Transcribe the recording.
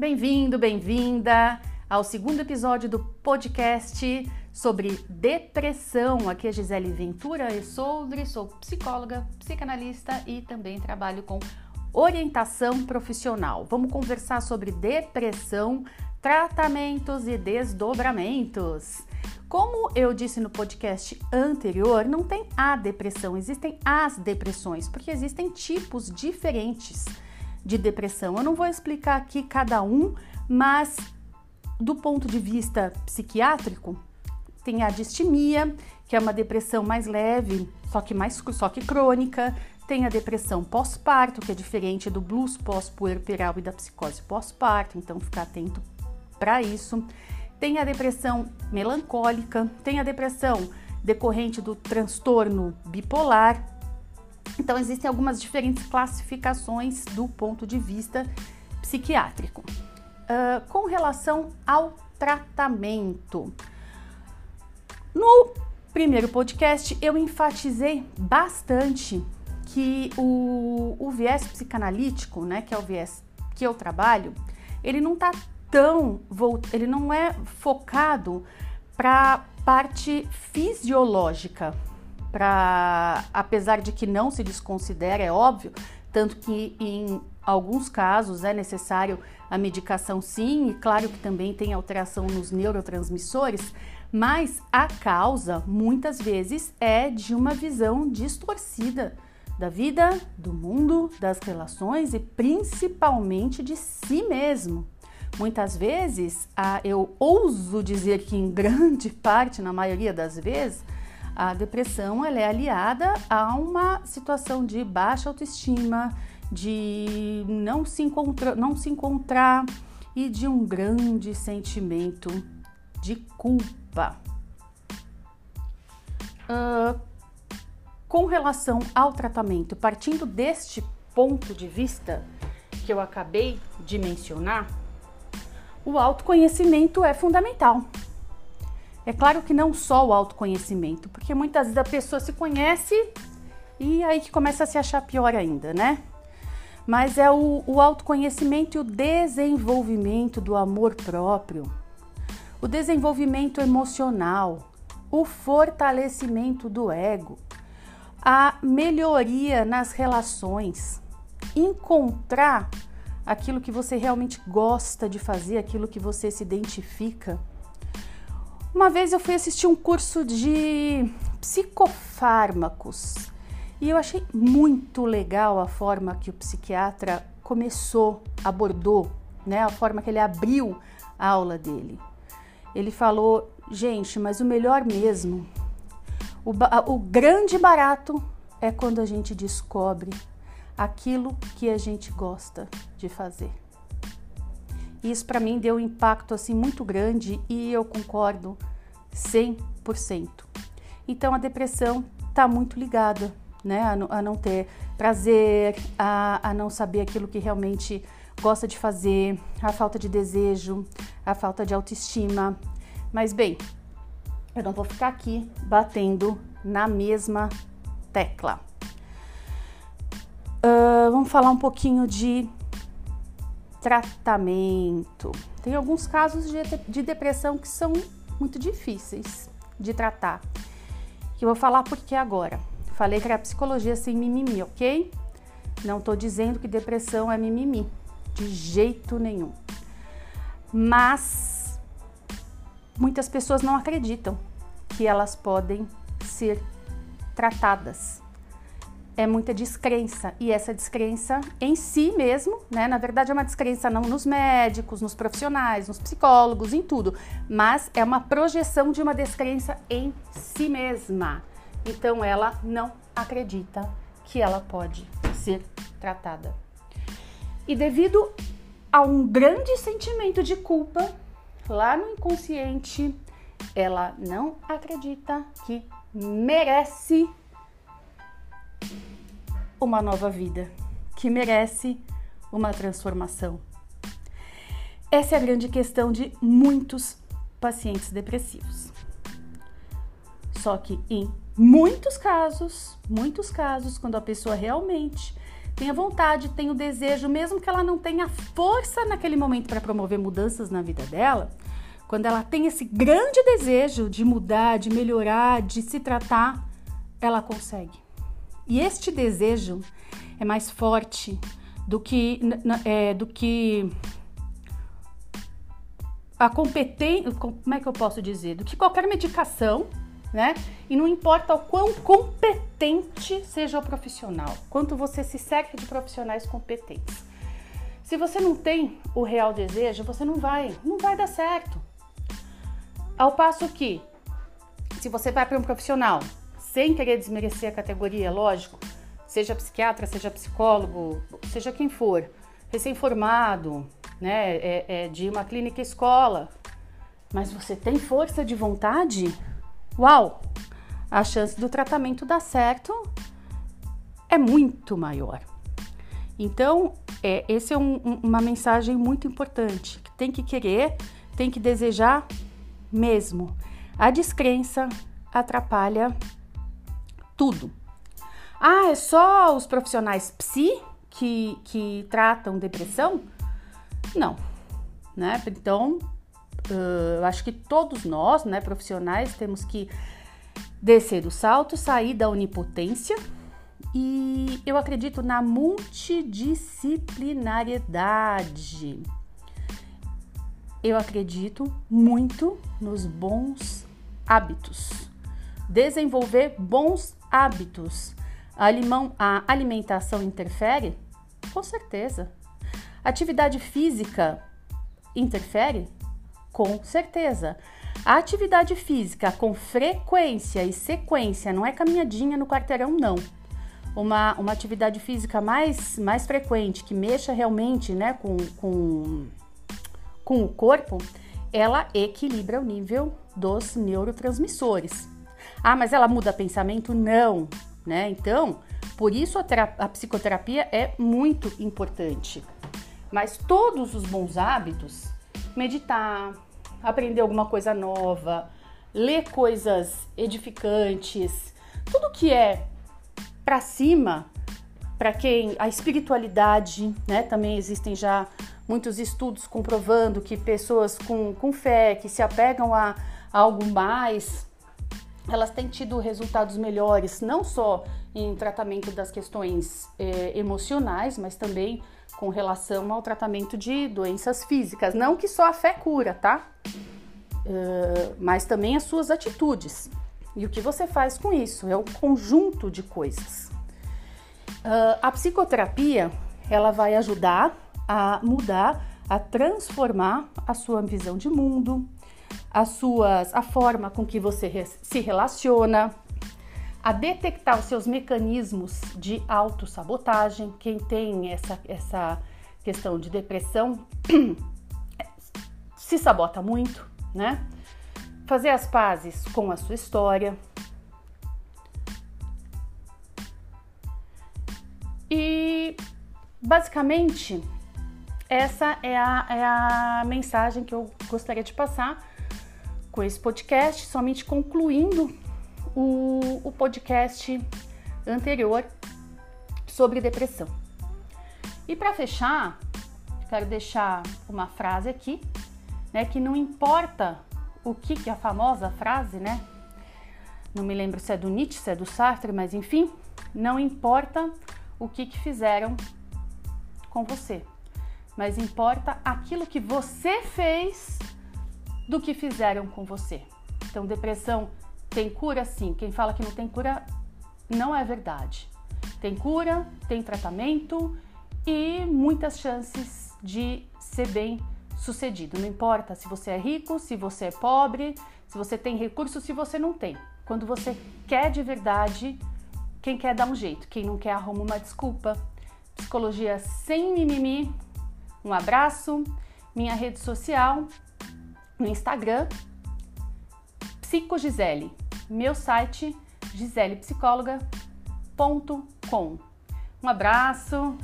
Bem-vindo, bem-vinda ao segundo episódio do podcast sobre depressão. Aqui é Gisele Ventura, eu sou, sou psicóloga, psicanalista e também trabalho com orientação profissional. Vamos conversar sobre depressão, tratamentos e desdobramentos. Como eu disse no podcast anterior, não tem a depressão, existem as depressões, porque existem tipos diferentes de depressão. Eu não vou explicar aqui cada um, mas do ponto de vista psiquiátrico, tem a distimia, que é uma depressão mais leve, só que mais só que crônica. Tem a depressão pós-parto, que é diferente do blues pós-puerperal e da psicose pós-parto, então ficar atento para isso. Tem a depressão melancólica, tem a depressão decorrente do transtorno bipolar, então, existem algumas diferentes classificações do ponto de vista psiquiátrico. Uh, com relação ao tratamento, no primeiro podcast eu enfatizei bastante que o, o viés psicanalítico, né, que é o viés que eu trabalho, ele não tá tão, ele não é focado para parte fisiológica para, apesar de que não se desconsidera, é óbvio, tanto que em alguns casos é necessário a medicação sim, e claro que também tem alteração nos neurotransmissores, mas a causa muitas vezes é de uma visão distorcida da vida, do mundo, das relações e principalmente de si mesmo. Muitas vezes, eu ouso dizer que em grande parte, na maioria das vezes, a depressão ela é aliada a uma situação de baixa autoestima, de não se, encontra, não se encontrar e de um grande sentimento de culpa. Uh, com relação ao tratamento, partindo deste ponto de vista que eu acabei de mencionar, o autoconhecimento é fundamental. É claro que não só o autoconhecimento, porque muitas vezes a pessoa se conhece e aí que começa a se achar pior ainda, né? Mas é o, o autoconhecimento e o desenvolvimento do amor próprio, o desenvolvimento emocional, o fortalecimento do ego, a melhoria nas relações, encontrar aquilo que você realmente gosta de fazer, aquilo que você se identifica uma vez eu fui assistir um curso de psicofármacos e eu achei muito legal a forma que o psiquiatra começou, abordou, né? A forma que ele abriu a aula dele. Ele falou, gente, mas o melhor mesmo, o, o grande barato é quando a gente descobre aquilo que a gente gosta de fazer. Isso para mim deu um impacto assim muito grande e eu concordo 100%. Então a depressão está muito ligada, né, a, a, não ter prazer, a, a não saber aquilo que realmente gosta de fazer, a falta de desejo, a falta de autoestima. Mas bem, eu não vou ficar aqui batendo na mesma tecla. Uh, vamos falar um pouquinho de tratamento. Tem alguns casos de, de depressão que são muito difíceis de tratar. Que eu vou falar porque agora. Falei que era psicologia sem mimimi, ok? Não estou dizendo que depressão é mimimi, de jeito nenhum. Mas muitas pessoas não acreditam que elas podem ser tratadas é muita descrença e essa descrença em si mesmo, né? Na verdade é uma descrença não nos médicos, nos profissionais, nos psicólogos, em tudo, mas é uma projeção de uma descrença em si mesma. Então ela não acredita que ela pode ser tratada. E devido a um grande sentimento de culpa lá no inconsciente, ela não acredita que merece uma nova vida, que merece uma transformação. Essa é a grande questão de muitos pacientes depressivos. Só que em muitos casos, muitos casos, quando a pessoa realmente tenha vontade, tenha o desejo, mesmo que ela não tenha força naquele momento para promover mudanças na vida dela, quando ela tem esse grande desejo de mudar, de melhorar, de se tratar, ela consegue. E este desejo é mais forte do que, é, do que a competência, como é que eu posso dizer? Do que qualquer medicação, né? E não importa o quão competente seja o profissional, quanto você se cerca de profissionais competentes. Se você não tem o real desejo, você não vai, não vai dar certo. Ao passo que, se você vai para um profissional sem querer desmerecer a categoria, lógico, seja psiquiatra, seja psicólogo, seja quem for, recém-formado, né, é, é de uma clínica escola, mas você tem força de vontade, uau, a chance do tratamento dar certo é muito maior. Então, é, esse é um, uma mensagem muito importante, tem que querer, tem que desejar mesmo. A descrença atrapalha tudo. Ah, é só os profissionais psi que, que tratam depressão? Não, né? Então, eu acho que todos nós, né, profissionais, temos que descer do salto, sair da onipotência e eu acredito na multidisciplinariedade. Eu acredito muito nos bons hábitos. Desenvolver bons hábitos. A, alimentação interfere? Com certeza. Atividade física interfere? Com certeza. A atividade física com frequência e sequência não é caminhadinha no quarteirão, não. Uma, uma atividade física mais, mais frequente, que mexa realmente né, com, com, com o corpo, ela equilibra o nível dos neurotransmissores. Ah, mas ela muda pensamento? Não, né? Então, por isso a, a psicoterapia é muito importante. Mas todos os bons hábitos, meditar, aprender alguma coisa nova, ler coisas edificantes, tudo que é para cima, para quem a espiritualidade, né? Também existem já muitos estudos comprovando que pessoas com, com fé, que se apegam a, a algo mais, elas têm tido resultados melhores, não só em tratamento das questões é, emocionais, mas também com relação ao tratamento de doenças físicas. Não que só a fé cura, tá? Uh, mas também as suas atitudes. E o que você faz com isso? É um conjunto de coisas. Uh, a psicoterapia ela vai ajudar a mudar, a transformar a sua visão de mundo, as suas, a forma com que você se relaciona, a detectar os seus mecanismos de autossabotagem. Quem tem essa, essa questão de depressão se sabota muito, né? Fazer as pazes com a sua história. E basicamente essa é a, é a mensagem que eu gostaria de passar com esse podcast, somente concluindo o, o podcast anterior sobre depressão. E para fechar, quero deixar uma frase aqui, né, que não importa o que, que a famosa frase, né? Não me lembro se é do Nietzsche, se é do Sartre, mas enfim, não importa o que, que fizeram com você, mas importa aquilo que você fez do que fizeram com você. Então, depressão tem cura sim. Quem fala que não tem cura não é verdade. Tem cura, tem tratamento e muitas chances de ser bem sucedido. Não importa se você é rico, se você é pobre, se você tem recursos, se você não tem. Quando você quer de verdade, quem quer dá um jeito, quem não quer arruma uma desculpa. Psicologia sem mimimi. Um abraço. Minha rede social no Instagram Psico Gisele. Meu site giselepsicóloga.com. Um abraço